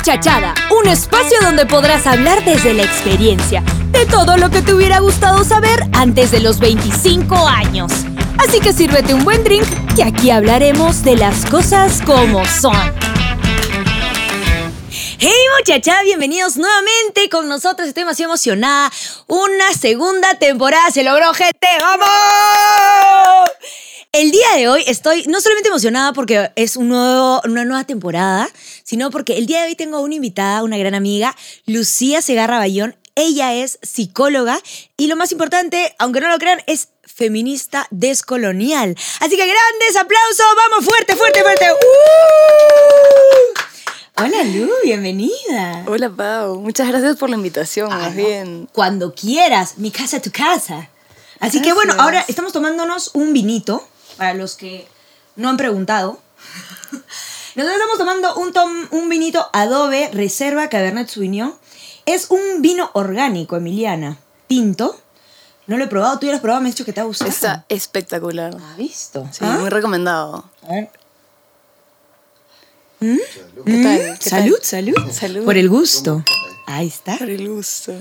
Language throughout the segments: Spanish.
Muchachada, un espacio donde podrás hablar desde la experiencia de todo lo que te hubiera gustado saber antes de los 25 años. Así que sírvete un buen drink, que aquí hablaremos de las cosas como son. Hey muchachada, bienvenidos nuevamente con nosotros. Estoy demasiado emocionada. Una segunda temporada se logró, gente. ¡Vamos! El día de hoy estoy no solamente emocionada porque es una nueva temporada, sino porque el día de hoy tengo una invitada, una gran amiga, Lucía Segarra Bayón. Ella es psicóloga y lo más importante, aunque no lo crean, es feminista descolonial. Así que grandes aplausos, vamos fuerte, fuerte, fuerte. ¡Uh! Hola Lu, bienvenida. Hola Pau, muchas gracias por la invitación, Ah, más no. bien. Cuando quieras, mi casa tu casa. Así que bueno, ahora estamos tomándonos un vinito, para los que no han preguntado. Nosotros estamos tomando un, tom- un vinito Adobe Reserva Cabernet Sauvignon. Es un vino orgánico, Emiliana. Tinto. No lo he probado, tú ya lo has probado, me has dicho que te ha gustado. Está espectacular. ¿Has visto? Sí, ¿Ah? muy recomendado. A ver. ¿Qué tal? ¿Qué Mm, salud, tal? salud. Salud. Por el gusto. Ahí está. Por el gusto.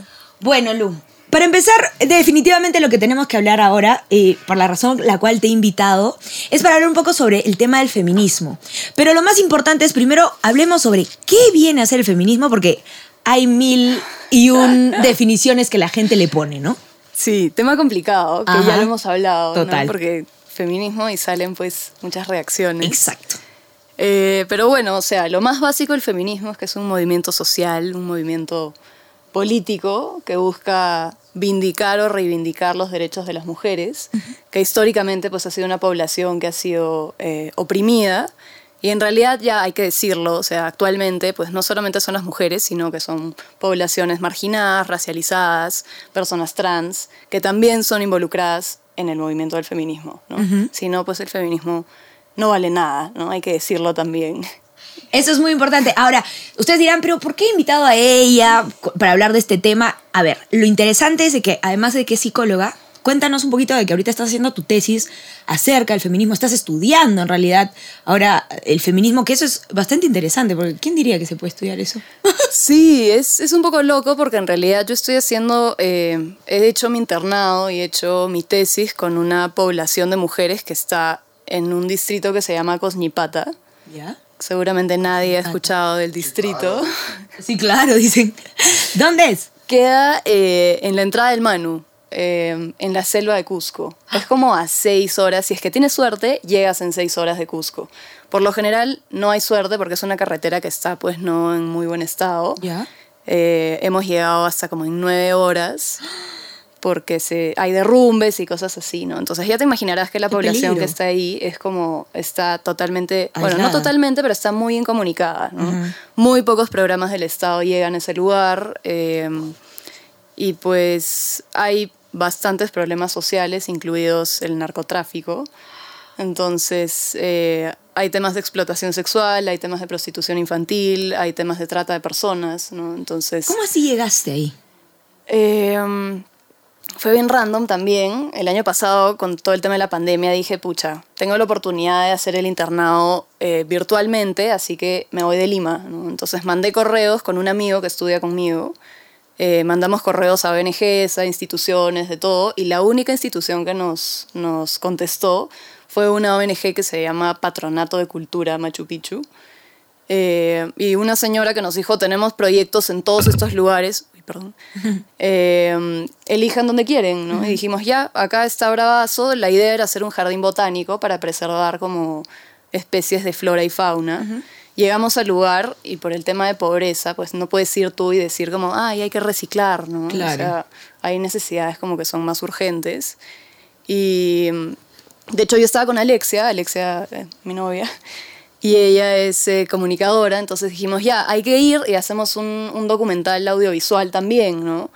Bueno, Lu, para empezar, definitivamente lo que tenemos que hablar ahora, eh, por la razón la cual te he invitado, es para hablar un poco sobre el tema del feminismo. Pero lo más importante es primero hablemos sobre qué viene a ser el feminismo, porque hay mil y un definiciones que la gente le pone, ¿no? Sí, tema complicado, que Ajá. ya lo hemos hablado, ¿no? Total. Porque feminismo y salen pues muchas reacciones. Exacto. Eh, pero bueno, o sea, lo más básico del feminismo es que es un movimiento social, un movimiento político que busca vindicar o reivindicar los derechos de las mujeres, que históricamente pues ha sido una población que ha sido eh, oprimida y en realidad ya hay que decirlo, o sea, actualmente pues no solamente son las mujeres, sino que son poblaciones marginadas, racializadas, personas trans, que también son involucradas en el movimiento del feminismo, ¿no? Si no, pues el feminismo no vale nada, ¿no? Hay que decirlo también. Eso es muy importante. Ahora, ustedes dirán, pero ¿por qué he invitado a ella para hablar de este tema? A ver, lo interesante es de que, además de que es psicóloga, cuéntanos un poquito de que ahorita estás haciendo tu tesis acerca del feminismo, estás estudiando en realidad ahora el feminismo, que eso es bastante interesante, porque ¿quién diría que se puede estudiar eso? Sí, es, es un poco loco porque en realidad yo estoy haciendo, eh, he hecho mi internado y he hecho mi tesis con una población de mujeres que está en un distrito que se llama Cosnipata. ¿Ya? Seguramente nadie ha escuchado del distrito. Sí, claro, dicen. ¿Dónde es? Queda eh, en la entrada del Manu, eh, en la selva de Cusco. Es como a seis horas. Si es que tienes suerte, llegas en seis horas de Cusco. Por lo general no hay suerte porque es una carretera que está pues no en muy buen estado. ¿Ya? Eh, hemos llegado hasta como en nueve horas porque se, hay derrumbes y cosas así, ¿no? Entonces ya te imaginarás que la Qué población peligro. que está ahí es como, está totalmente, bueno, no totalmente, pero está muy incomunicada, ¿no? Muy pocos programas del Estado llegan a ese lugar eh, y pues hay bastantes problemas sociales, incluidos el narcotráfico. Entonces, eh, hay temas de explotación sexual, hay temas de prostitución infantil, hay temas de trata de personas, ¿no? Entonces, ¿Cómo así llegaste ahí? eh, fue bien random también. El año pasado, con todo el tema de la pandemia, dije, pucha, tengo la oportunidad de hacer el internado eh, virtualmente, así que me voy de Lima. Entonces mandé correos con un amigo que estudia conmigo. Eh, mandamos correos a ONGs, a instituciones, de todo, y la única institución que nos, nos contestó fue una ONG que se llama Patronato de Cultura Machu Picchu. Eh, y una señora que nos dijo, tenemos proyectos en todos estos lugares, perdón, eh, elijan donde quieren, ¿no? Y dijimos, ya, acá está Bravazo, la idea era hacer un jardín botánico para preservar como especies de flora y fauna. Llegamos al lugar y por el tema de pobreza, pues no puedes ir tú y decir como, ay, hay que reciclar, ¿no? Claro. O sea, hay necesidades como que son más urgentes. Y mm, de hecho yo estaba con Alexia, Alexia, eh, mi novia, y ella es eh, comunicadora, entonces dijimos, ya, hay que ir y hacemos un, documental audiovisual también, ¿no?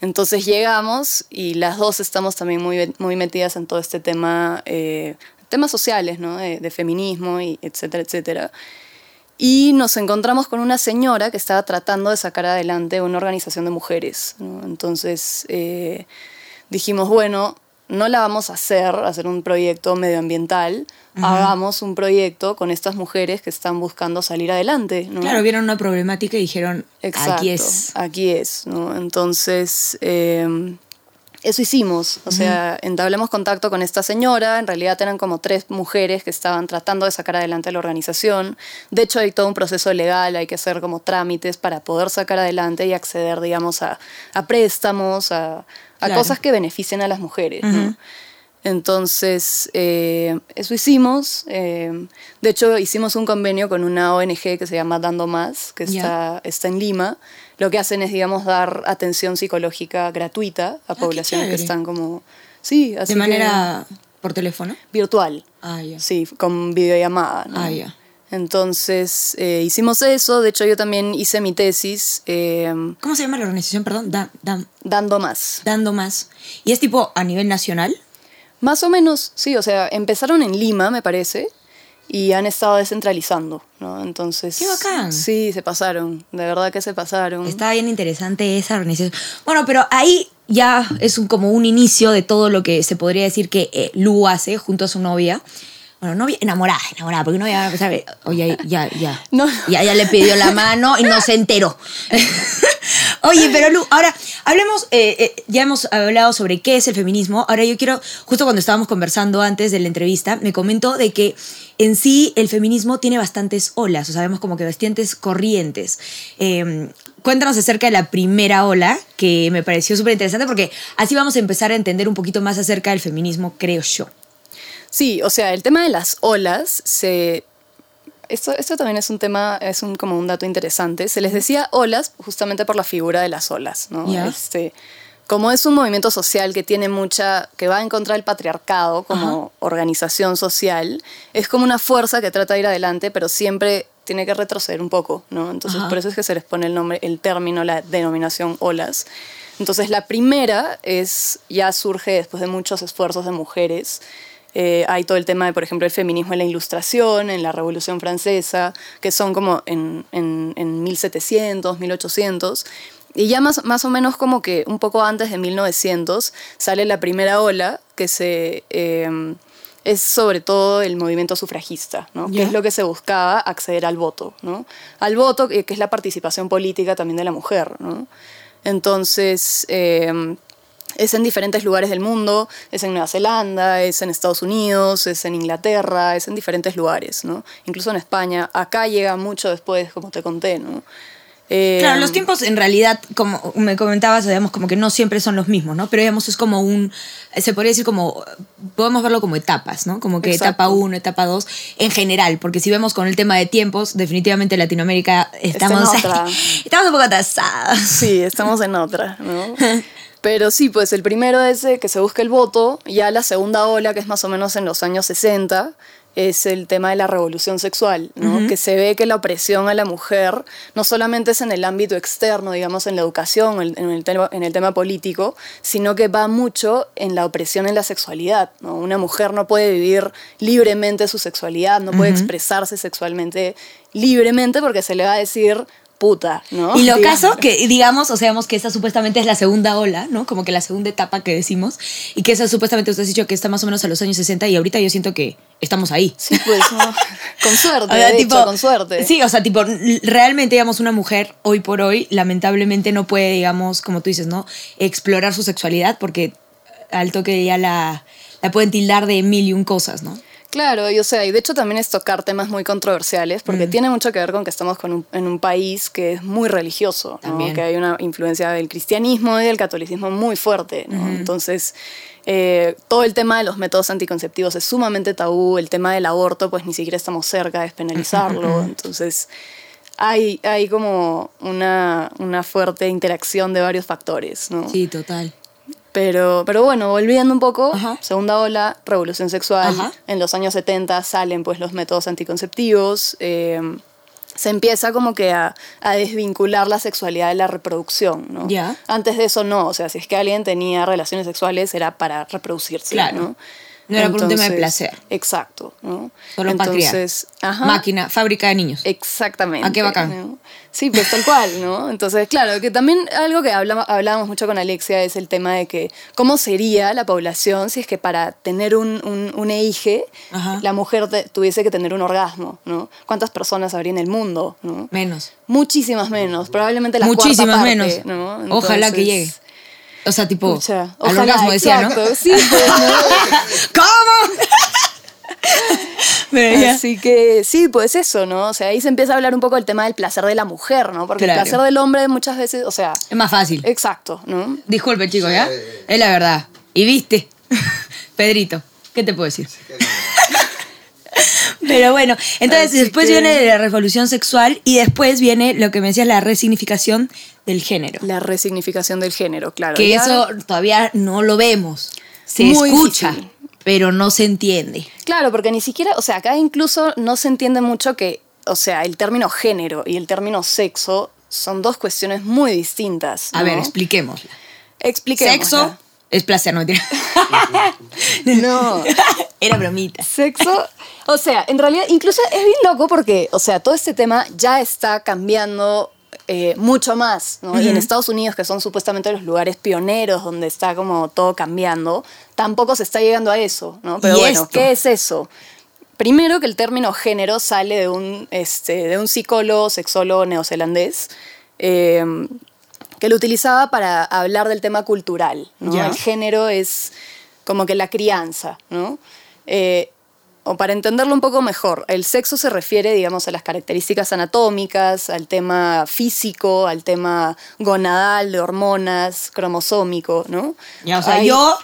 Entonces llegamos y las dos estamos también muy, muy metidas en todo este tema, eh, temas sociales, ¿no? De, feminismo, y etcétera, etcétera. Y nos encontramos con una señora que estaba tratando de sacar adelante una organización de mujeres. Entonces eh, dijimos, bueno, no la vamos a hacer, hacer un proyecto medioambiental, hagamos un proyecto con estas mujeres que están buscando salir adelante. ¿no? Claro, vieron una problemática y dijeron, Exacto, aquí es. Aquí es, ¿no? Entonces, eh, eso hicimos. O sea, entablamos contacto con esta señora. En realidad eran como tres mujeres que estaban tratando de sacar adelante la organización. De hecho, hay todo un proceso legal, hay que hacer como trámites para poder sacar adelante y acceder, digamos, a, a préstamos, a, a Claro. cosas que beneficien a las mujeres. ¿no? Entonces, eh, eso hicimos. eh, de hecho, hicimos un convenio con una ONG que se llama Dando Más, que está en Lima. Lo que hacen es, digamos, dar atención psicológica gratuita a Ah, poblaciones que están como... Sí, así De que- manera por teléfono. virtual. Ah, ya. Sí, con videollamada. ¿no? Ah, ya. Entonces, eh, hicimos eso. De hecho, yo también hice mi tesis eh, ¿Cómo se llama la organización? Perdón, Da- Da- Dando Más. dando más. ¿Y es tipo a nivel nacional? Más o menos, sí, o sea, empezaron en Lima, me parece, y han estado descentralizando, ¿no? Entonces... ¡Qué bacán! Sí, se pasaron, de verdad que se pasaron. Está bien interesante esa organización. Bueno, pero ahí ya es un, como un inicio de todo lo que se podría decir que eh, Lu hace junto a su novia. Bueno, novia enamorada, enamorada, porque novia, ¿sabe? Oye, ya, ya. No. Ya, ya le pidió la mano y no se enteró. Oye, pero Lu, ahora hablemos, eh, eh, ya hemos hablado sobre qué es el feminismo. Ahora yo quiero, justo cuando estábamos conversando antes de la entrevista, me comentó de que en sí el feminismo tiene bastantes olas, o sabemos como que bastantes corrientes. Eh, cuéntanos acerca de la primera ola, que me pareció súper interesante, porque así vamos a empezar a entender un poquito más acerca del feminismo, creo yo. Sí, o sea, el tema de las olas se... Esto, esto también es un tema, es un, como un dato interesante. Se les decía olas justamente por la figura de las olas, ¿no? Ya. Este, como es un movimiento social que tiene mucha, que va en contra del patriarcado como organización social, es como una fuerza que trata de ir adelante, pero siempre tiene que retroceder un poco, ¿no? Entonces Ajá. por eso es que se les pone el nombre, el término, la denominación olas. Entonces la primera es, ya surge después de muchos esfuerzos de mujeres, eh, hay todo el tema de, por ejemplo, el feminismo en la Ilustración, en la Revolución Francesa, que son como en, en, en 1700, 1800. Y ya más, más o menos como que un poco antes de 1900 sale la primera ola, que se, eh, es sobre todo el movimiento sufragista, ¿no? que es lo que se buscaba acceder al voto. ¿no? Al voto, que que es la participación política también de la mujer. ¿no? Entonces... eh, es en diferentes lugares del mundo, es en Nueva Zelanda, es en Estados Unidos, es en Inglaterra, es en diferentes lugares, ¿no? Incluso en España. Acá llega mucho después, como te conté, ¿no? Eh, Claro, los tiempos en realidad, como me comentabas, digamos, como que no siempre son los mismos, ¿no? Pero digamos, es como un, se podría decir como, podemos verlo como etapas, ¿no? Como que Exacto. etapa 1, etapa 2, en general, porque si vemos con el tema de tiempos, definitivamente Latinoamérica estamos, en otra. estamos un poco atrasados. Sí, estamos en otra, ¿no? Pero sí, pues el primero es eh, que se busca el voto, ya la segunda ola, que es más o menos en los años 60, es el tema de la revolución sexual, ¿no? Que se ve que la opresión a la mujer no solamente es en el ámbito externo, digamos, en la educación, en el, tema, en el tema político, sino que va mucho en la opresión en la sexualidad, ¿no? Una mujer no puede vivir libremente su sexualidad, no puede expresarse sexualmente libremente porque se le va a decir puta, ¿no? Y lo Digamos. caso que, digamos, o sea, que esta supuestamente es la segunda ola, ¿no? Como que la segunda etapa que decimos. Y que esa supuestamente usted ha dicho que está más o menos a los años 60 y ahorita yo siento que estamos ahí. Sí, pues, no. con suerte, O sea, de tipo, hecho, con suerte. Sí, o sea, tipo, realmente, digamos, una mujer hoy por hoy, lamentablemente no puede, digamos, como tú dices, ¿no? Explorar su sexualidad porque al toque ya la, la pueden tildar de mil y un cosas, ¿no? Claro, y o sea, y de hecho también es tocar temas muy controversiales, porque tiene mucho que ver con que estamos con un- en un país que es muy religioso, que hay una influencia del cristianismo y del catolicismo muy fuerte, ¿no? Entonces, eh, todo el tema de los métodos anticonceptivos es sumamente tabú, el tema del aborto, pues ni siquiera estamos cerca de despenalizarlo, entonces hay, hay como una, una fuerte interacción de varios factores, ¿no? Sí, total. Pero, pero bueno, volviendo un poco, Ajá. segunda ola, revolución sexual. Ajá. En los años 70 salen pues los métodos anticonceptivos. eh, se empieza como que a, a desvincular la sexualidad de la reproducción, ¿no? Antes de eso no, o sea, si es que alguien tenía relaciones sexuales era para reproducirse, Claro. ¿no? No era por un tema de placer. Exacto, ¿no? Solo para criar. Entonces, ajá. Máquina, fábrica de niños. Exactamente. Ah, qué bacán. ¿no? Sí, pues tal cual, ¿no? Entonces, claro, que también algo que hablábamos mucho con Alexia es el tema de que cómo sería la población si es que para tener un, un, un eije, Ajá. la mujer te- tuviese que tener un orgasmo, ¿no? ¿Cuántas personas habría en el mundo, ¿no? Menos. Muchísimas menos, probablemente la Muchísimas cuarta parte, menos. ¿no? Ojalá que Entonces, llegue. O sea, tipo, pucha, al ojalá, orgasmo decía, ¿no? exacto, Sí, pues, ¿no? ¿Cómo? Así que sí, pues eso, ¿no? O sea, ahí se empieza a hablar un poco del tema del placer de la mujer, ¿no? Porque Claro. el placer del hombre muchas veces, o sea, Es más fácil. exacto, ¿no? Disculpe, chicos, ¿ya? Es la verdad. Y viste, Pedrito, ¿qué te puedo decir? Pero bueno, entonces Así después que- viene la revolución sexual y después viene lo que me decías, la resignificación del género. La resignificación del género, claro. que Ya- eso todavía no lo vemos. Se Muy escucha, difícil. pero no se entiende. Claro, porque ni siquiera, o sea, acá incluso no se entiende mucho que, o sea, el término género y el término sexo son dos cuestiones muy distintas. A ver, expliquémosla. Expliquémosla. Sexo es placer, no mentira. No. Era bromita. Sexo, o sea, en realidad incluso es bien loco porque, o sea, todo este tema ya está cambiando eh, mucho más, ¿no? Y en Estados Unidos, que son supuestamente los lugares pioneros donde está como todo cambiando, tampoco se está llegando a eso, ¿no? Pero ¿Y bueno, esto? ¿qué es eso? Primero que el término género sale de un, este, de un psicólogo, sexólogo neozelandés, eh, que lo utilizaba para hablar del tema cultural. ¿no? El género es como que la crianza, ¿no? Eh, o para entenderlo un poco mejor, el sexo se refiere, digamos, a las características anatómicas, al tema físico, al tema gonadal, de hormonas, cromosómico, ¿no? Ya, o sea, Hay yo-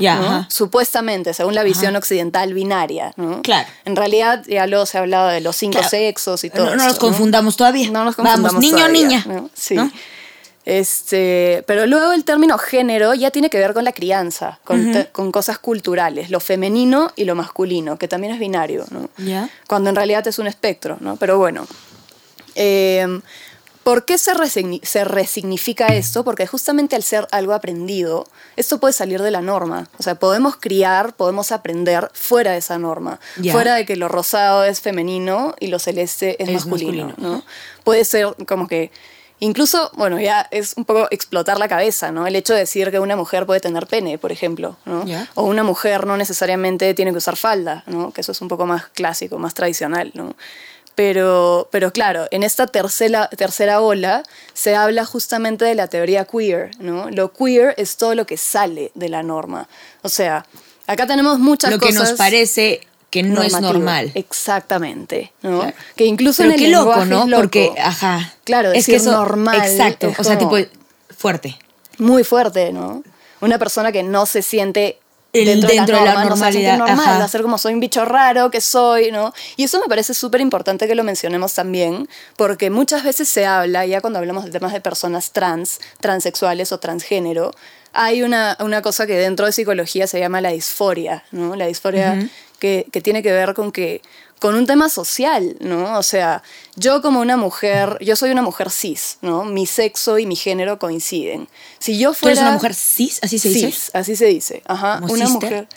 Ya, ¿no? ajá. Supuestamente, según la visión occidental binaria, ¿no? Claro. En realidad, ya luego se ha hablado de los cinco Claro. sexos y todo No, no esto, nos confundamos todavía. No nos confundamos Vamos, niño, todavía, niña. ¿no? Sí. Este, pero luego el término género ya tiene que ver con la crianza, con, te- con cosas culturales, lo femenino y lo masculino, que también es binario, ¿no? Ya. Cuando en realidad es un espectro, ¿no? Pero bueno. Eh, ¿Por qué se, resigni- se resignifica esto? Porque justamente al ser algo aprendido, esto puede salir de la norma. O sea, podemos criar, podemos aprender fuera de esa norma. Ya. Fuera de que lo rosado es femenino y lo celeste es, Es masculino, masculino. ¿no? Puede ser como que... Incluso, bueno, ya es un poco explotar la cabeza, ¿no? El hecho de decir que una mujer puede tener pene, por ejemplo, ¿no? O una mujer no necesariamente tiene que usar falda, ¿no? Que eso es un poco más clásico, más tradicional, ¿no? Pero, pero claro, en esta tercera, tercera ola se habla justamente de la teoría queer, ¿no? Lo queer es todo lo que sale de la norma. O sea, acá tenemos muchas Lo que cosas... nos parece que no es normal. Exactamente, ¿no? Claro. Que incluso Pero en el qué loco, lenguaje ¿no? es loco. Porque, ajá. Claro, es que eso, normal Exacto. es O sea, tipo, fuerte. muy fuerte, ¿no? Una persona que no se siente El- dentro, dentro de de la la norma, no normalidad, normal, ser como soy un bicho raro que soy, ¿no? Y eso me parece súper importante que lo mencionemos también, porque muchas veces se habla, ya cuando hablamos de temas de personas trans, transexuales o transgénero, hay una, una cosa que dentro de psicología se llama la disforia, ¿no? La disforia que, que tiene que ver con que con un tema social, ¿no? O sea, yo como una mujer, yo soy una mujer cis, ¿no? Mi sexo y mi género coinciden. Si yo ¿Tú fuera eres una mujer cis? ¿Así se dice? cis, así se dice, ajá, ¿Como una sister? mujer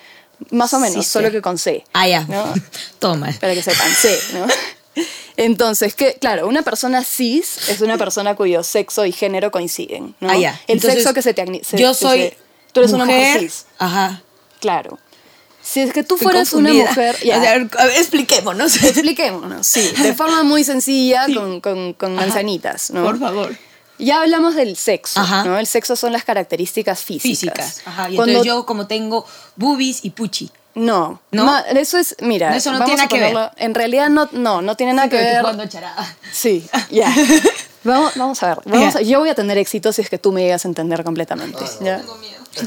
más o menos, Sister. solo que con C. Ah, ya. ¿no? Toma. Para que sepan, C, ¿no? Entonces, que, claro, una persona cis es una persona cuyo sexo y género coinciden, ¿no? Ah, ya. El Entonces, sexo que se te se- Yo soy. se- tú eres una mujer cis, Ajá. claro. Si es que tú Estoy fueras una mujer, ya, O sea, a ver, expliquémonos. expliquémonos, sí, de forma muy sencilla, con, con, con manzanitas, ¿no? Por favor. Ya hablamos del sexo, Ajá. ¿no? El sexo son las características físicas. Físicas. Ajá. Y Cuando- entonces yo, como tengo boobies y puchi. No, ¿No? ma- eso es, mira, Eso no tiene nada que ver. En realidad no, no, no tiene nada que Pero estoy ver. jugando charada. Sí, ya. Vamos, vamos a ver. Vamos Ya. a- yo voy a tener éxito si es que tú me llegas a entender completamente. ¿ya?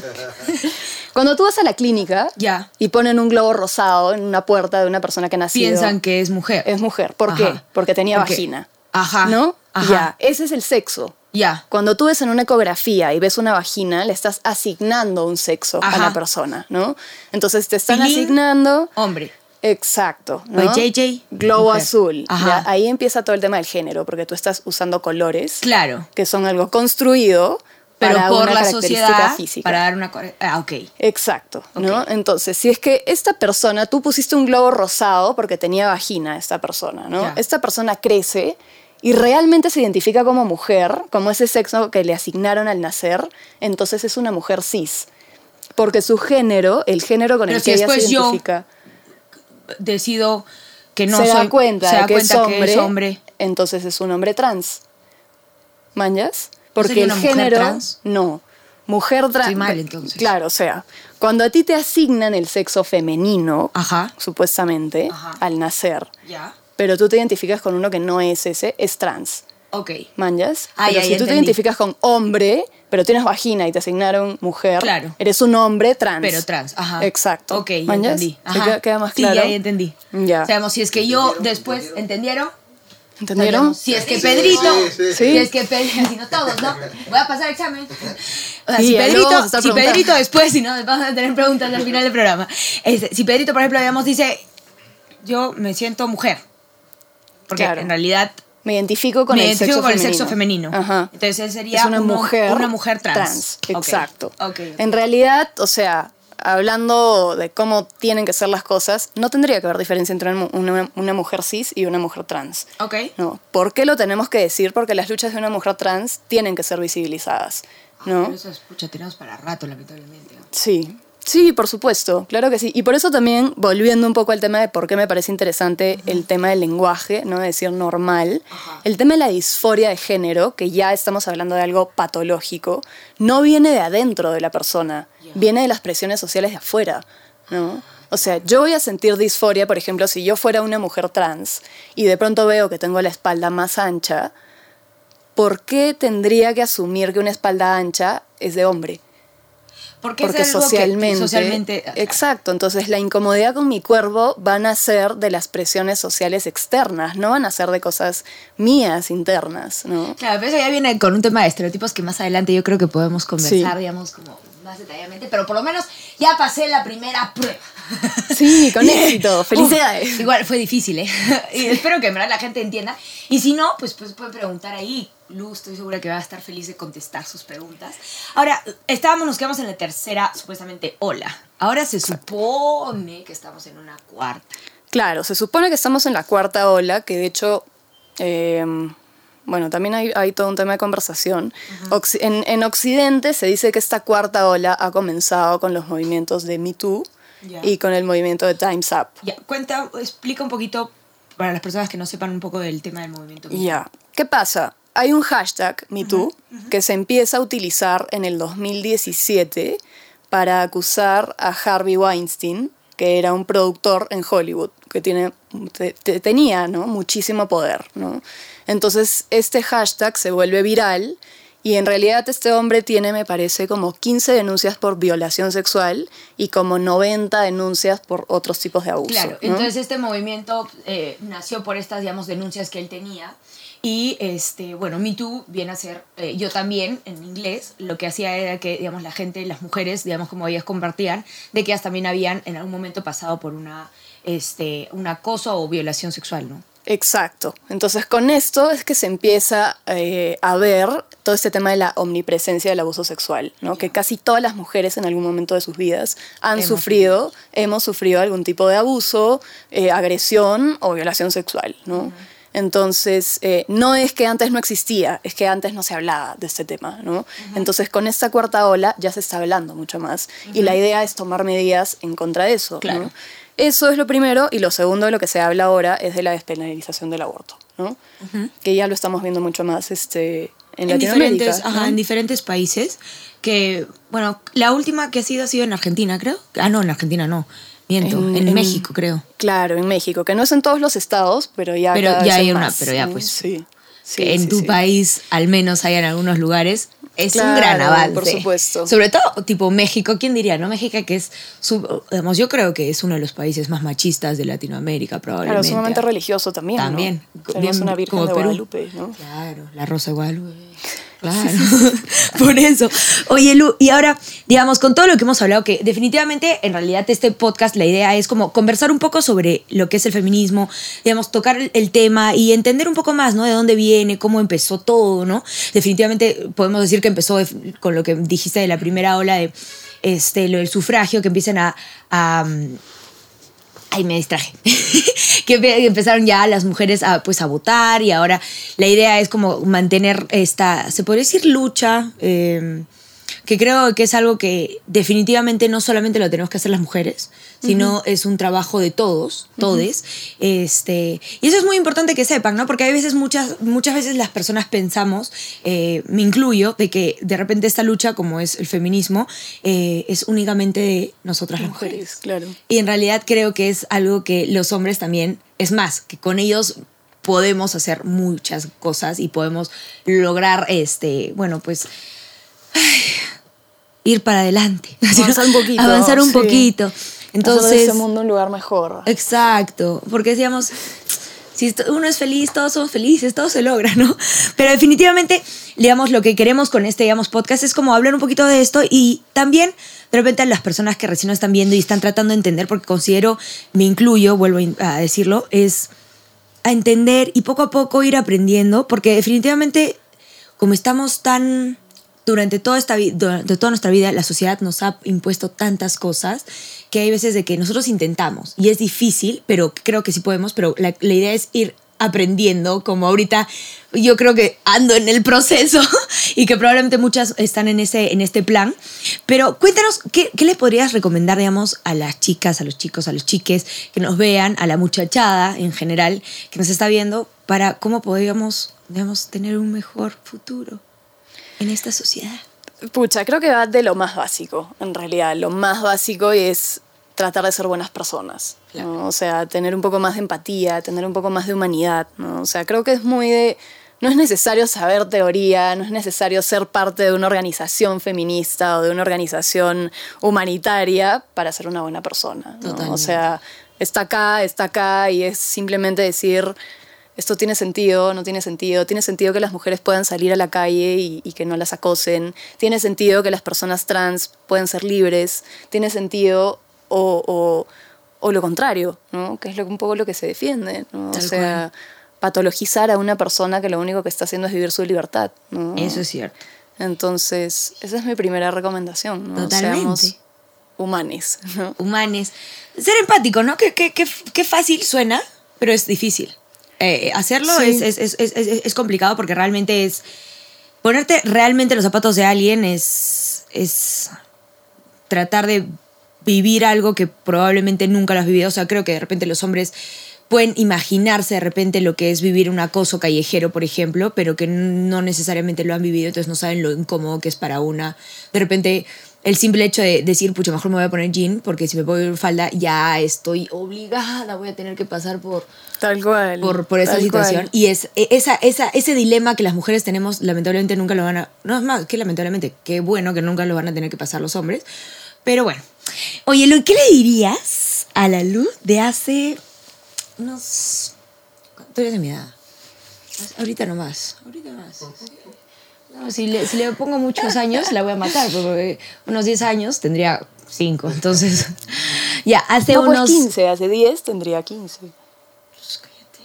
Cuando tú vas a la clínica Ya. y ponen un globo rosado en una puerta de una persona que ha nacido, Piensan que es mujer. es mujer. ¿Por qué? Ajá. Porque tenía Porque- vagina. Ajá. ¿No? Ajá. Ya. Ese es el sexo. Ya. Cuando tú ves en una ecografía y ves una vagina, le estás asignando un sexo Ajá. a la persona, ¿no? Entonces te están Pilín. asignando. Hombre. Exacto. ¿no? JJ, Globo mujer. azul. Ajá. Ya, ahí empieza todo el tema del género, porque tú estás usando colores Claro. que son algo construido, Pero para por una la característica sociedad, física. para dar una... Ah, ok. Exacto, ¿no? Entonces, si es que esta persona, tú pusiste un globo rosado porque tenía vagina esta persona, ¿no? Esta persona crece y realmente se identifica como mujer, como ese sexo que le asignaron al nacer, entonces es una mujer cis. Porque su género, el género con Pero el si que ella se yo identifica, Decido que no se soy... da cuenta, se da que, cuenta es hombre, que es hombre. entonces es un hombre trans. ¿Manjas? Porque sería el género. trans? No. Mujer trans. Estoy mal, entonces. Claro, o sea, cuando a ti te asignan el sexo femenino, Ajá. supuestamente, Ajá. al nacer, Ya. pero tú te identificas con uno que no es ese, es trans. Ok. ¿Manjas? Ah, pero ya, si ya tú te entendí. identificas con hombre, pero tienes vagina y te asignaron mujer, Claro. eres un hombre trans. Pero trans, ajá. Exacto. Ok, ya entendí. ¿Se Ajá. queda, queda más sí, claro? ya, ya entendí. Ya. O sea, digamos, si es que yo después... ¿Entendieron? ¿Entendieron? Si es que Pedrito, si es que Pedrito, si no todos, ¿no? Voy a pasar examen. O sea, Sí, si Pedrito, si. Pedrito después, si no, vamos a tener preguntas al final del programa. Este, si Pedrito, por ejemplo, digamos, dice, yo me siento mujer. Porque Claro. en realidad Me identifico con, me el, identifico sexo con el femenino. sexo femenino. Ajá. Entonces él sería es una uno- mujer, una mujer trans. Ok. Exacto. Ok, ok. En realidad, o sea, hablando de cómo tienen que ser las cosas, no tendría que haber diferencia entre una, una- mujer cis y una mujer trans. Ok. No. ¿Por qué lo tenemos que decir? Porque las luchas de una mujer trans tienen que ser visibilizadas. ¿no? Pero eso es, pucha, tenemos para rato, lamentablemente. ¿no? Sí, sí, por supuesto, claro que sí. Y por eso también, volviendo un poco al tema de por qué me parece interesante el tema del lenguaje, no de decir normal, Ajá. el tema de la disforia de género, que ya estamos hablando de algo patológico, no viene de adentro de la persona. Viene de las presiones sociales de afuera, ¿no? O sea, yo voy a sentir disforia, por ejemplo, si yo fuera una mujer trans y de pronto veo que tengo la espalda más ancha, ¿por qué tendría que asumir que una espalda ancha es de hombre? Porque, porque es algo que socialmente, socialmente exacto entonces la incomodidad con mi cuerpo van a ser de las presiones sociales externas no van a ser de cosas mías internas no Claro, pero eso ya viene con un tema de estereotipos que más adelante yo creo que podemos conversar, Sí. digamos, como más detalladamente, pero por lo menos ya pasé la primera prueba. sí con éxito felicidades Uf, igual fue difícil, ¿eh? Y espero que en verdad la gente entienda. Y si no, pues, pues pueden preguntar ahí. Luz, estoy segura que va a estar feliz de contestar sus preguntas. Ahora, estábamos, nos quedamos en la tercera, supuestamente, ola. Ahora se supone que estamos en una cuarta. claro se supone que estamos en la cuarta ola que de hecho eh, bueno, también hay, hay todo un tema de conversación. En, en Occidente se dice que esta cuarta ola ha comenzado con los movimientos de Me Too y con el movimiento de Time's Up. Cuenta, explica un poquito para las personas que no sepan un poco del tema del movimiento. Ya. ¿Qué pasa? Hay un hashtag, MeToo, que se empieza a utilizar en el 2017 para acusar a Harvey Weinstein, que era un productor en Hollywood, que tiene, te- te- tenía ¿no? muchísimo poder. ¿no? Entonces, este hashtag se vuelve viral y en realidad este hombre tiene, me parece, como 15 denuncias por violación sexual y como 90 denuncias por otros tipos de abuso. Claro, ¿no? entonces este movimiento eh, nació por estas, digamos, denuncias que él tenía. Y, este, bueno, Me Too viene a ser, eh, yo también, en inglés, lo que hacía era que, digamos, la gente, las mujeres, digamos, como ellas compartían, de que ellas también habían en algún momento pasado por una, este, un acoso o violación sexual, ¿no? Exacto. Entonces con esto es que se empieza eh, a ver todo este tema de la omnipresencia del abuso sexual, ¿no? Que casi todas las mujeres en algún momento de sus vidas han Hemos sufrido, hemos sufrido algún tipo de abuso, eh, agresión o violación sexual, ¿no? Entonces, eh, no es que antes no existía, es que antes no se hablaba de este tema, ¿no? Entonces, con esta cuarta ola ya se está hablando mucho más. Y la idea es tomar medidas en contra de eso, ¿no? Claro. Eso es lo primero. Y lo segundo de lo que se habla ahora es de la despenalización del aborto, ¿no? Que ya lo estamos viendo mucho más este, en, en Latinoamérica. diferentes, ajá, ¿no? en diferentes países. Que, bueno, la última que ha sido ha sido en Argentina, creo. Ah, no, en Argentina no. Miento, en, En- en- México, creo. Claro, en México, que no es en todos los estados, pero ya Pero cada ya vez hay una- pero ya, ¿no? pues, Sí. sí, que en sí, tu sí. país al menos hay en algunos lugares. Es un gran avance. por supuesto. Sobre todo, tipo México, ¿quién diría? ¿No? México que es, su- digamos, yo creo que es uno de los países más machistas de Latinoamérica, probablemente. Claro, sumamente religioso también. ¿no? También. Bien una Virgen como de Perú. Guadalupe, ¿no? Claro, la Rosa de Guadalupe. Claro, por eso. Oye, Lu, y ahora, digamos, con todo lo que hemos hablado, que definitivamente en realidad este podcast, la idea es como conversar un poco sobre lo que es el feminismo, digamos, tocar el tema y entender un poco más, ¿no? De dónde viene, cómo empezó todo, ¿no? Definitivamente podemos decir que empezó con lo que dijiste de la primera ola de este, lo del sufragio, que empiezan a, a Ay, me distraje. que empezaron ya las mujeres a, pues, a votar y ahora la idea es como mantener esta, se podría decir, lucha. Eh, que creo que es algo que definitivamente no solamente lo tenemos que hacer las mujeres, sino es un trabajo de todos, todes. este, y eso es muy importante que sepan, ¿no? Porque hay veces, muchas, muchas veces las personas pensamos, eh, me incluyo, de que de repente esta lucha, como es el feminismo, eh, es únicamente de nosotras las mujeres. Claro. Y en realidad creo que es algo que los hombres también, es más, que con ellos podemos hacer muchas cosas y podemos lograr, este, bueno, pues ir para adelante. Avanzar un poquito. Avanzar un poquito. Entonces. Hacer de ese mundo un lugar mejor. Exacto. Porque decíamos, si uno es feliz, todos somos felices, todo se logra, ¿no? Pero definitivamente, digamos, lo que queremos con este, digamos, podcast es como hablar un poquito de esto y también, de repente, a las personas que recién nos están viendo y están tratando de entender, porque considero, me incluyo, vuelvo a decirlo, es a entender y poco a poco ir aprendiendo, porque definitivamente, como estamos tan durante toda, esta, durante toda nuestra vida la sociedad nos ha impuesto tantas cosas que hay veces de que nosotros intentamos y es difícil, pero creo que sí podemos, pero la, idea es ir aprendiendo, como ahorita yo creo que ando en el proceso y que probablemente muchas están en, ese, en este plan. Pero cuéntanos, ¿qué, ¿qué les podrías recomendar, digamos, a las chicas, a los chicos, a los chiques que nos vean, a la muchachada en general que nos está viendo, para cómo podríamos, digamos, tener un mejor futuro? En esta sociedad? Pucha, creo que va de lo más básico, en realidad. Lo más básico es tratar de ser buenas personas. O sea, tener un poco más de empatía, tener un poco más de humanidad. ¿no? O sea, creo que es muy de... No es necesario saber teoría, no es necesario ser parte de una organización feminista o de una organización humanitaria para ser una buena persona. O sea, está acá, está acá y es simplemente decir esto tiene sentido, no tiene sentido, tiene sentido que las mujeres puedan salir a la calle y, que no las acosen, tiene sentido que las personas trans puedan ser libres, tiene sentido o, lo contrario, ¿no? que es lo, un poco lo que se defiende. O sea, patologizar a una persona que lo único que está haciendo es vivir su libertad. Eso es cierto. Entonces, esa es mi primera recomendación. ¿no? Seamos humanes. Humanes. Ser empático, ¿no? Qué, qué fácil suena, pero es difícil. Eh, hacerlo es, es, es, es, complicado porque realmente es... Ponerte realmente los zapatos de alguien es, es tratar de vivir algo que probablemente nunca lo has vivido. O sea, creo que de repente los hombres pueden imaginarse de repente lo que es vivir un acoso callejero, por ejemplo, pero que no necesariamente lo han vivido, entonces no saben lo incómodo que es para una. De repente el simple hecho de decir, pucha, mejor me voy a poner jean, porque si me pongo falda ya estoy obligada, voy a tener que pasar por... Tal cual. Por, por esa situación. Y es e, esa, esa, ese dilema que las mujeres tenemos, lamentablemente nunca lo van a... No es más, que lamentablemente, qué bueno que nunca lo van a tener que pasar los hombres. Pero bueno. Oye, ¿qué le dirías a la luz de hace unos... ¿Cuánto eres de mi edad? Ahorita nomás. Ahorita más si, le, si, le, pongo muchos años, la voy a matar, porque unos 10 años tendría 5. Entonces, ya, hace no, pues unos. 15, hace 10 tendría 15. Pues cállate.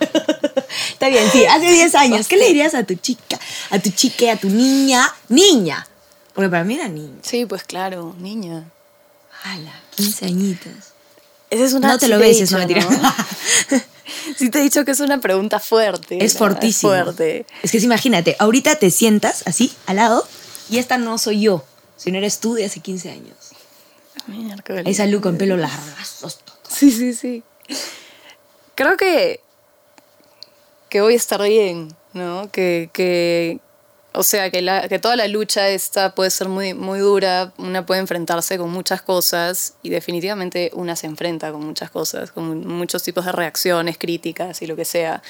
Está bien, sí, hace 10 años. ¿Qué le dirías a tu chica, a tu chique, a tu niña? Niña. Porque para mí era niña. Sí, pues claro, niña. ¡Hala! 15 añitos. Esa es una No te lo beses, no me tiras. sí te he dicho que es una pregunta fuerte. Es fortísimo. Es fuerte. Es que imagínate, ahorita te sientas así, al lado, y esta no soy yo, sino eres tú de hace 15 años. Esa Lu con pelo largo. Sí, sí, sí. Creo que, que voy a estar bien, ¿no? Que, que, o sea, que, la, que toda la lucha esta puede ser muy, muy dura, una puede enfrentarse con muchas cosas y definitivamente una se enfrenta con muchas cosas, con muchos tipos de reacciones, críticas y lo que sea.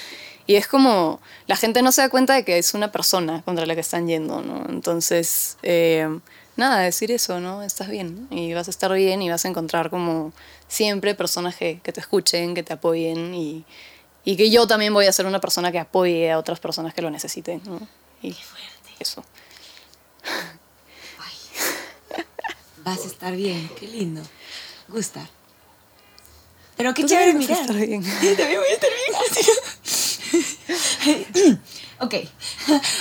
Y es como, la gente no se da cuenta de que es una persona contra la que están yendo, ¿no? Entonces, eh, nada, decir eso, ¿no? Estás bien y vas a estar bien y vas a encontrar como siempre personas que, que te escuchen, que te apoyen y, y que yo también voy a ser una persona que apoye a otras personas que lo necesiten. ¿no? Y eso. Vas a estar bien, qué lindo. Gusta. Pero qué chévere mirar. estar bien. También voy a estar bien. ok.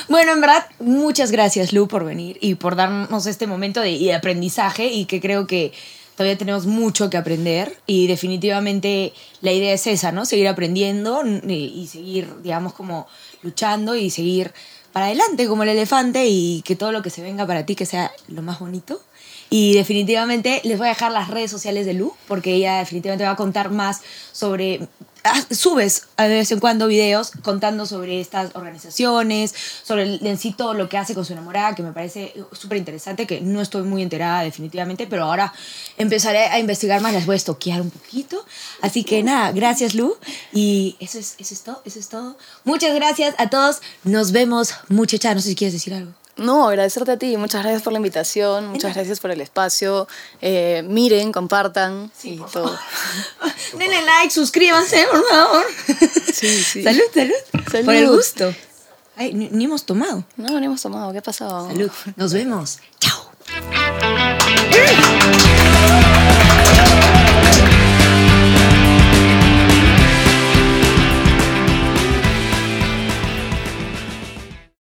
Bueno, en verdad, muchas gracias, Lu, por venir y por darnos este momento de, de aprendizaje y que creo que todavía tenemos mucho que aprender y definitivamente la idea es esa, ¿no? Seguir aprendiendo y, y seguir, digamos, como luchando y seguir para adelante como el elefante y que todo lo que se venga para ti que sea lo más bonito. Y definitivamente les voy a dejar las redes sociales de Lu, porque ella definitivamente va a contar más sobre... ah, Subes de vez en cuando videos contando sobre estas organizaciones, sobre el- en lo que hace con su enamorada, que me parece súper interesante, que no estoy muy enterada definitivamente, pero ahora empezaré a investigar más, las voy a estoquear un poquito. Así que nada, gracias Lu. Y eso es, eso es todo, eso es todo. Muchas gracias a todos. Nos vemos, muchacha. No sé si quieres decir algo. No, agradecerte a ti. Muchas gracias por la invitación. Muchas gracias por el espacio. Eh, miren, compartan y todo. Denle like, suscríbanse, por favor. Sí, sí. Salud, salud. Salud. Por el gusto. Ay, ni, ni hemos tomado. No, no hemos tomado. ¿Qué ha pasado? Salud. Nos vemos. Chao.